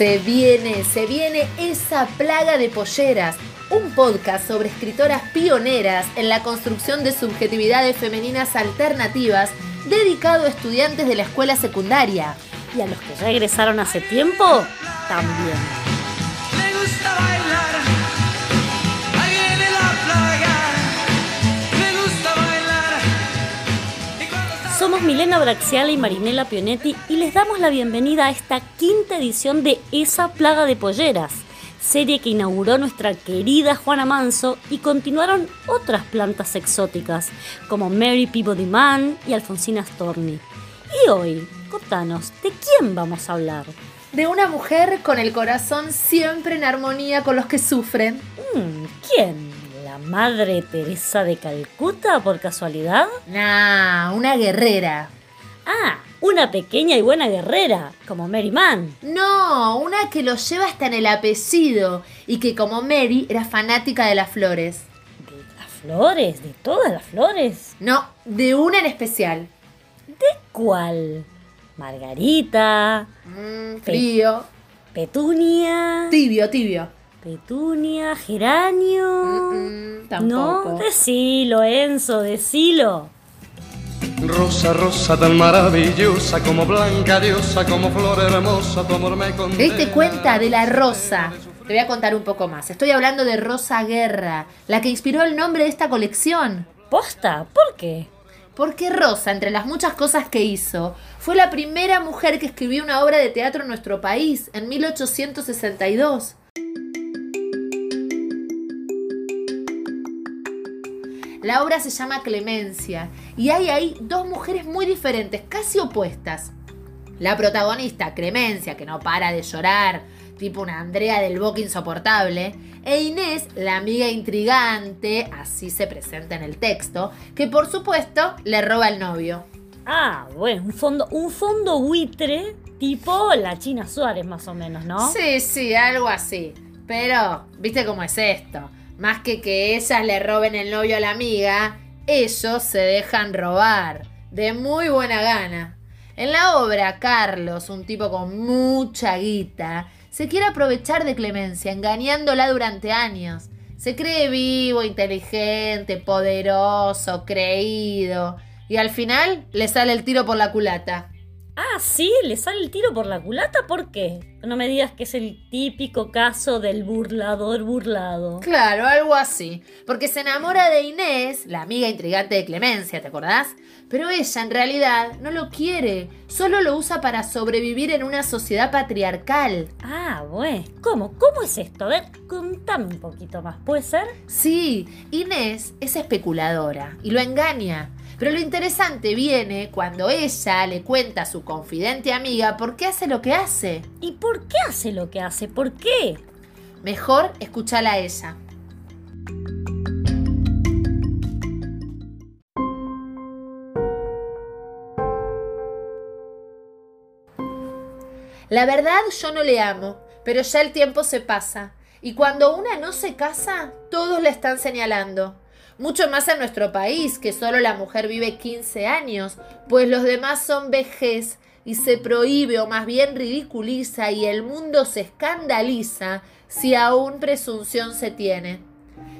Se viene, se viene esa plaga de polleras, un podcast sobre escritoras pioneras en la construcción de subjetividades femeninas alternativas dedicado a estudiantes de la escuela secundaria. Y a los que ya egresaron hace tiempo, también. Somos Milena Braxiala y Marinela Pionetti y les damos la bienvenida a esta quinta edición de Esa Plaga de Polleras, serie que inauguró nuestra querida Juana Manso y continuaron otras plantas exóticas como Mary Peabody Man y Alfonsina Storni. Y hoy, contanos, ¿de quién vamos a hablar? De una mujer con el corazón siempre en armonía con los que sufren. Hmm, ¿Quién? ¿La Madre Teresa de Calcuta por casualidad? Nah, una guerrera. Ah, una pequeña y buena guerrera, como Mary Mann. No, una que lo lleva hasta en el apellido y que como Mary era fanática de las flores. ¿De las flores? ¿De todas las flores? No, de una en especial. ¿De cuál? Margarita, Mm, frío. Petunia, Tibio, tibio. Petunia, Geranio. Mm, mm, tampoco. No, decilo, Enzo, decilo. Rosa, rosa tan maravillosa, como blanca diosa, como flor hermosa, tu amor me ¿Te condena. diste cuenta de la rosa? Te voy a contar un poco más. Estoy hablando de Rosa Guerra, la que inspiró el nombre de esta colección. ¿Posta? ¿Por qué? Porque Rosa, entre las muchas cosas que hizo, fue la primera mujer que escribió una obra de teatro en nuestro país, en 1862. La obra se llama Clemencia y hay ahí dos mujeres muy diferentes, casi opuestas. La protagonista, Clemencia, que no para de llorar, tipo una Andrea del Boca insoportable, e Inés, la amiga intrigante, así se presenta en el texto, que por supuesto le roba el novio. Ah, bueno, un fondo, un fondo buitre tipo la China Suárez más o menos, ¿no? Sí, sí, algo así. Pero, ¿viste cómo es esto? Más que que ellas le roben el novio a la amiga, ellos se dejan robar. De muy buena gana. En la obra, Carlos, un tipo con mucha guita, se quiere aprovechar de Clemencia, engañándola durante años. Se cree vivo, inteligente, poderoso, creído. Y al final le sale el tiro por la culata. Ah, sí, le sale el tiro por la culata, ¿por qué? No me digas que es el típico caso del burlador burlado. Claro, algo así. Porque se enamora de Inés, la amiga intrigante de Clemencia, ¿te acordás? Pero ella en realidad no lo quiere, solo lo usa para sobrevivir en una sociedad patriarcal. Ah, bueno. ¿Cómo? ¿Cómo es esto? A ver, contame un poquito más, ¿puede ser? Sí, Inés es especuladora y lo engaña. Pero lo interesante viene cuando ella le cuenta a su confidente amiga por qué hace lo que hace. ¿Y por qué hace lo que hace? ¿Por qué? Mejor escuchala a ella. La verdad yo no le amo, pero ya el tiempo se pasa. Y cuando una no se casa, todos la están señalando. Mucho más en nuestro país, que solo la mujer vive 15 años, pues los demás son vejez y se prohíbe o más bien ridiculiza y el mundo se escandaliza si aún presunción se tiene.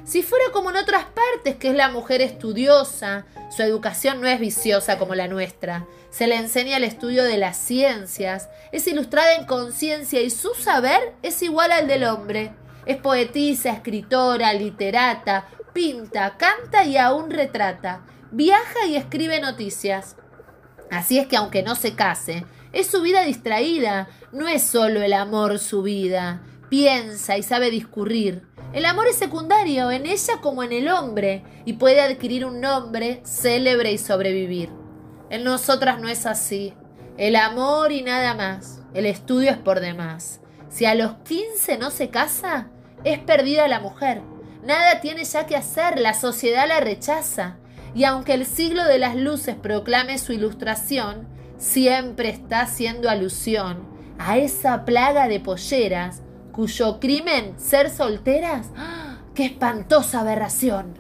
Si fuera como en otras partes, que es la mujer estudiosa, su educación no es viciosa como la nuestra, se le enseña el estudio de las ciencias, es ilustrada en conciencia y su saber es igual al del hombre. Es poetisa, escritora, literata, pinta, canta y aún retrata, viaja y escribe noticias. Así es que aunque no se case, es su vida distraída, no es solo el amor su vida, piensa y sabe discurrir. El amor es secundario en ella como en el hombre y puede adquirir un nombre célebre y sobrevivir. En nosotras no es así. El amor y nada más. El estudio es por demás. Si a los 15 no se casa, es perdida la mujer. Nada tiene ya que hacer, la sociedad la rechaza. Y aunque el siglo de las luces proclame su ilustración, siempre está haciendo alusión a esa plaga de polleras cuyo crimen, ser solteras, ¡ah! ¡qué espantosa aberración!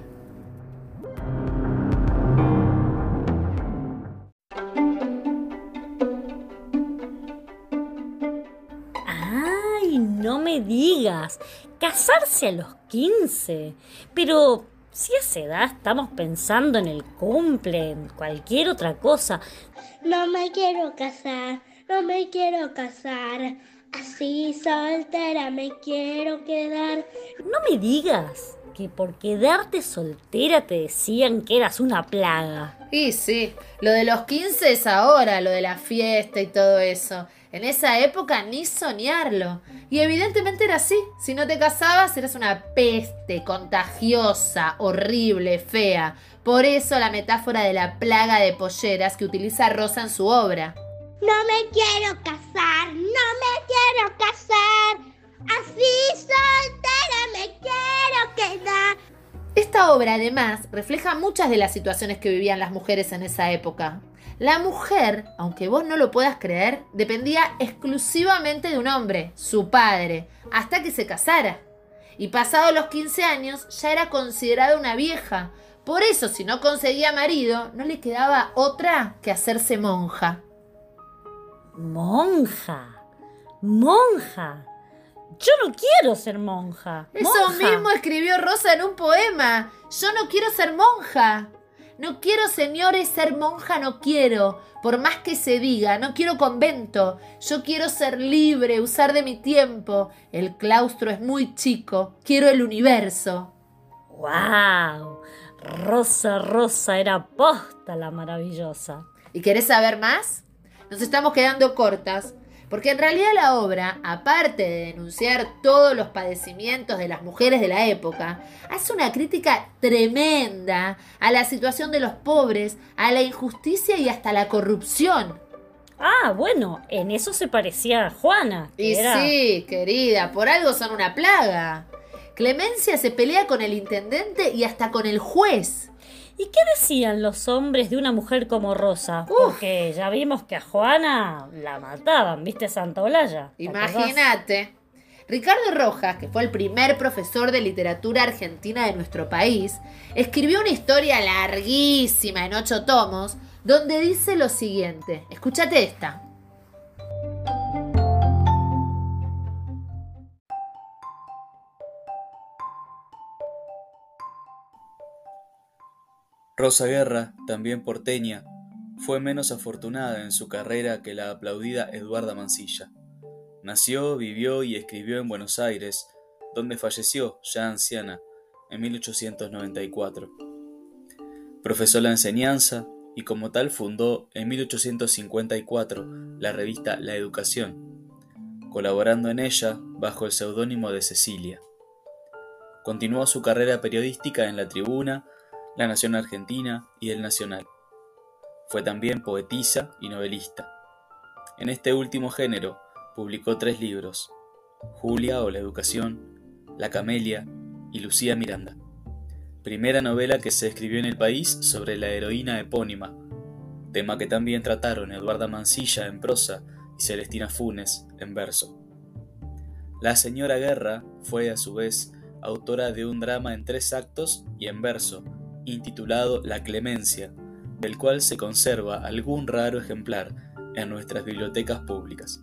Me digas. Casarse a los 15. Pero si a esa edad estamos pensando en el cumple, en cualquier otra cosa. No me quiero casar, no me quiero casar. Así soltera me quiero quedar. No me digas que por quedarte soltera te decían que eras una plaga. Y sí, lo de los 15 es ahora, lo de la fiesta y todo eso. En esa época ni soñarlo. Y evidentemente era así. Si no te casabas, eras una peste contagiosa, horrible, fea. Por eso la metáfora de la plaga de polleras que utiliza Rosa en su obra. No me quiero casar, no me quiero casar. Así soltera me quiero quedar. Esta obra además refleja muchas de las situaciones que vivían las mujeres en esa época. La mujer, aunque vos no lo puedas creer, dependía exclusivamente de un hombre, su padre, hasta que se casara. Y pasados los 15 años ya era considerada una vieja. Por eso, si no conseguía marido, no le quedaba otra que hacerse monja. Monja. Monja. Yo no quiero ser monja. Eso Monja. mismo escribió Rosa en un poema. Yo no quiero ser monja. No quiero, señores, ser monja, no quiero. Por más que se diga, no quiero convento. Yo quiero ser libre, usar de mi tiempo. El claustro es muy chico. Quiero el universo. ¡Wow! Rosa Rosa era posta la maravillosa. ¿Y querés saber más? Nos estamos quedando cortas. Porque en realidad la obra, aparte de denunciar todos los padecimientos de las mujeres de la época, hace una crítica tremenda a la situación de los pobres, a la injusticia y hasta la corrupción. Ah, bueno, en eso se parecía a Juana. Y era- sí, querida, por algo son una plaga. Clemencia se pelea con el intendente y hasta con el juez. ¿Y qué decían los hombres de una mujer como Rosa? Uf. Porque ya vimos que a Juana la mataban, ¿viste Santa Olalla? Imagínate. Ricardo Rojas, que fue el primer profesor de literatura argentina de nuestro país, escribió una historia larguísima en ocho tomos, donde dice lo siguiente. Escúchate esta. Rosa Guerra, también porteña, fue menos afortunada en su carrera que la aplaudida Eduarda Mansilla. Nació, vivió y escribió en Buenos Aires, donde falleció, ya anciana, en 1894. Profesó la enseñanza y como tal fundó en 1854 la revista La Educación, colaborando en ella bajo el seudónimo de Cecilia. Continuó su carrera periodística en La Tribuna, La Nación Argentina y El Nacional. Fue también poetisa y novelista. En este último género publicó tres libros, Julia o la Educación, La Camelia y Lucía Miranda. Primera novela que se escribió en el país sobre la heroína epónima, tema que también trataron Eduarda Mansilla en prosa y Celestina Funes en verso. La señora Guerra fue a su vez autora de un drama en tres actos y en verso, intitulado La Clemencia, del cual se conserva algún raro ejemplar en nuestras bibliotecas públicas.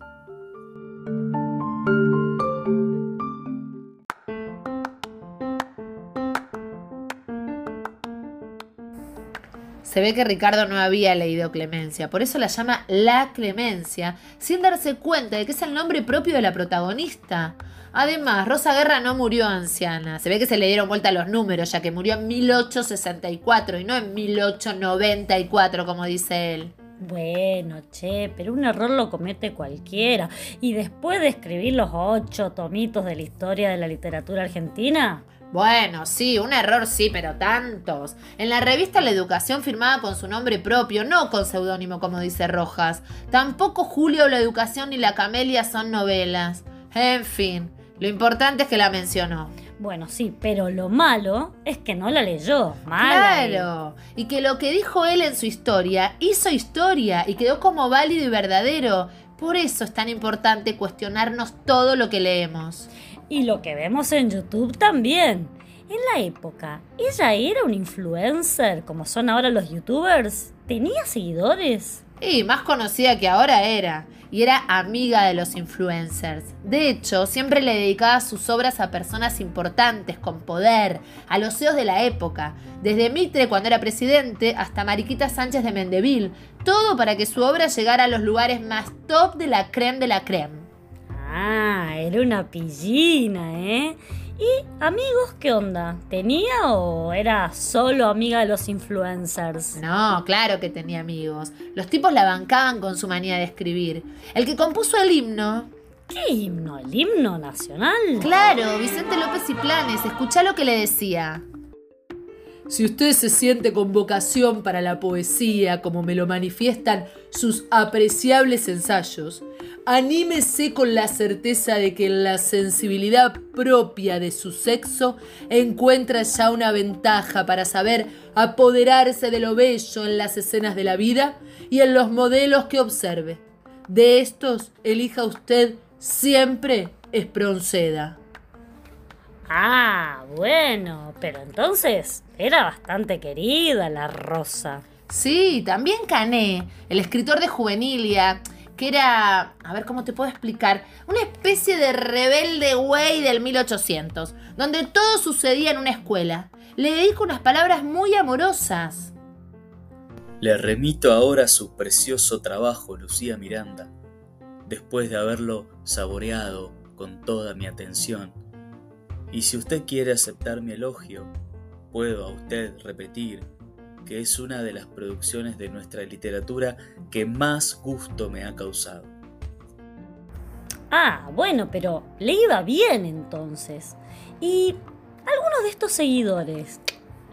Se ve que Ricardo no había leído Clemencia, por eso la llama La Clemencia, sin darse cuenta de que es el nombre propio de la protagonista. Además, Rosa Guerra no murió anciana. Se ve que se le dieron vuelta los números, ya que murió en 1864 y no en 1894, como dice él. Bueno, che, pero un error lo comete cualquiera. Y después de escribir los ocho tomitos de la historia de la literatura argentina, Bueno, sí, un error sí, pero tantos. En la revista La Educación firmaba con su nombre propio, no con seudónimo como dice Rojas. Tampoco Julio La Educación ni La Camelia son novelas. En fin, lo importante es que la mencionó. bueno, sí, pero lo malo es que no la leyó. Mala. eh. Claro, y que lo que dijo él en su historia hizo historia y quedó como válido y verdadero. Por eso es tan importante cuestionarnos todo lo que leemos. Y lo que vemos en YouTube también. En la época, ¿ella era un influencer como son ahora los youtubers? ¿Tenía seguidores? Y más conocida que ahora era. Y era amiga de los influencers. De hecho, siempre le dedicaba sus obras a personas importantes, con poder, a los CEOs de la época. Desde Mitre cuando era presidente hasta Mariquita Sánchez de Mendeville. Todo para que su obra llegara a los lugares más top de la creme de la creme. Era una pillina, ¿eh? ¿Y amigos qué onda? ¿Tenía o era solo amiga de los influencers? No, claro que tenía amigos. Los tipos la bancaban con su manía de escribir. El que compuso el himno. ¿Qué himno? ¿El himno nacional? Claro, Vicente López y Planes. Escuchá lo que le decía. Si usted se siente con vocación para la poesía, como me lo manifiestan sus apreciables ensayos, anímese con la certeza de que en la sensibilidad propia de su sexo encuentra ya una ventaja para saber apoderarse de lo bello en las escenas de la vida y en los modelos que observe. De estos, elija usted siempre Espronceda. Ah, bueno, pero entonces era bastante querida la Rosa. Sí, también Cané, el escritor de Juvenilia, que era, a ver cómo te puedo explicar, una especie de rebelde güey del 1800, donde todo sucedía en una escuela. Le dedico unas palabras muy amorosas. Le remito ahora su precioso trabajo, Lucía Miranda, después de haberlo saboreado con toda mi atención. Y si usted quiere aceptar mi elogio, puedo a usted repetir que es una de las producciones de nuestra literatura que más gusto me ha causado. Ah, bueno, pero le iba bien entonces. ¿Y alguno de estos seguidores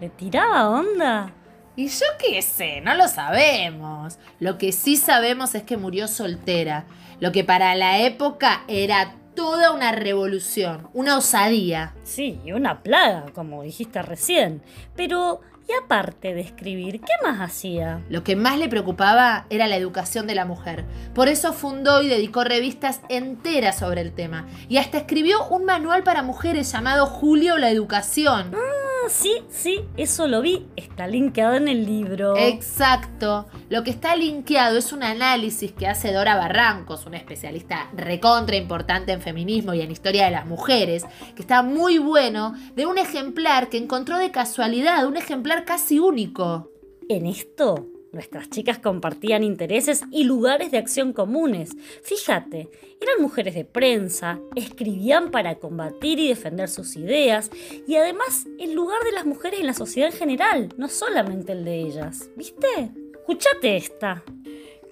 le tiraba onda? Y yo qué sé, no lo sabemos. Lo que sí sabemos es que murió soltera, lo que para la época era toda una revolución, una osadía. Sí, una plaga, como dijiste recién. Pero, y aparte de escribir, ¿qué más hacía? Lo que más le preocupaba era la educación de la mujer. Por eso fundó y dedicó revistas enteras sobre el tema. Y hasta escribió un manual para mujeres llamado Julio la Educación. Ah, sí, sí, eso lo vi. Está linkeado en el libro. Exacto. Lo que está linkeado es un análisis que hace Dora Barrancos, una especialista recontra importante en feminismo y en historia de las mujeres, que está muy bueno, de un ejemplar que encontró de casualidad, un ejemplar casi único. En esto, nuestras chicas compartían intereses y lugares de acción comunes. Fíjate, eran mujeres de prensa, escribían para combatir y defender sus ideas, y además el lugar de las mujeres en la sociedad en general, no solamente el de ellas. ¿Viste? Escuchate esta.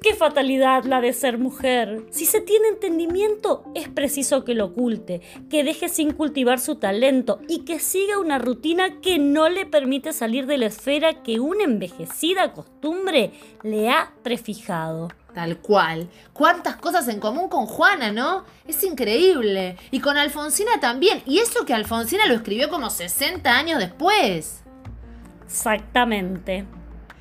Qué fatalidad la de ser mujer. Si se tiene entendimiento, es preciso que lo oculte, que deje sin cultivar su talento y que siga una rutina que no le permite salir de la esfera que una envejecida costumbre le ha prefijado. Tal cual. Cuántas cosas en común con Juana, ¿no? Es increíble. Y con Alfonsina también. Y eso que Alfonsina lo escribió como 60 años después. Exactamente.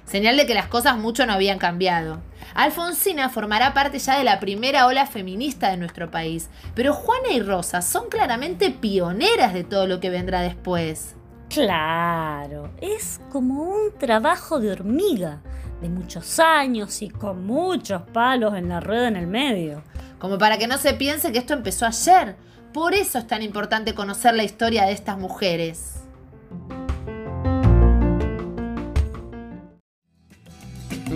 Señal de que las cosas mucho no habían cambiado. Alfonsina formará parte ya de la primera ola feminista de nuestro país, pero Juana y Rosa son claramente pioneras de todo lo que vendrá después. Claro, es como un trabajo de hormiga, de muchos años y con muchos palos en la rueda en el medio. Como para que no se piense que esto empezó ayer. Por eso es tan importante conocer la historia de estas mujeres.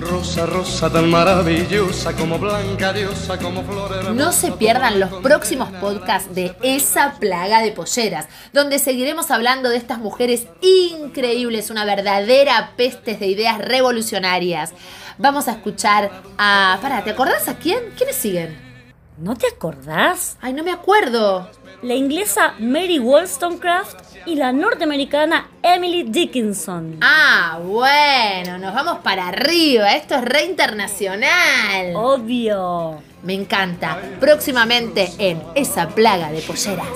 Rosa, rosa tan maravillosa como blanca diosa, como flor. No se pierdan los próximos podcasts de Esa Plaga de Polleras, donde seguiremos hablando de estas mujeres increíbles, una verdadera peste de ideas revolucionarias. Vamos a escuchar a... Para, ¿te acordás a quién? ¿Quiénes siguen? ¿No te acordás? Ay, no me acuerdo. La inglesa Mary Wollstonecraft y la norteamericana Emily Dickinson. Ah, bueno, nos vamos para arriba. Esto es re internacional. Obvio. Me encanta. Próximamente en Esa Plaga de Polleras.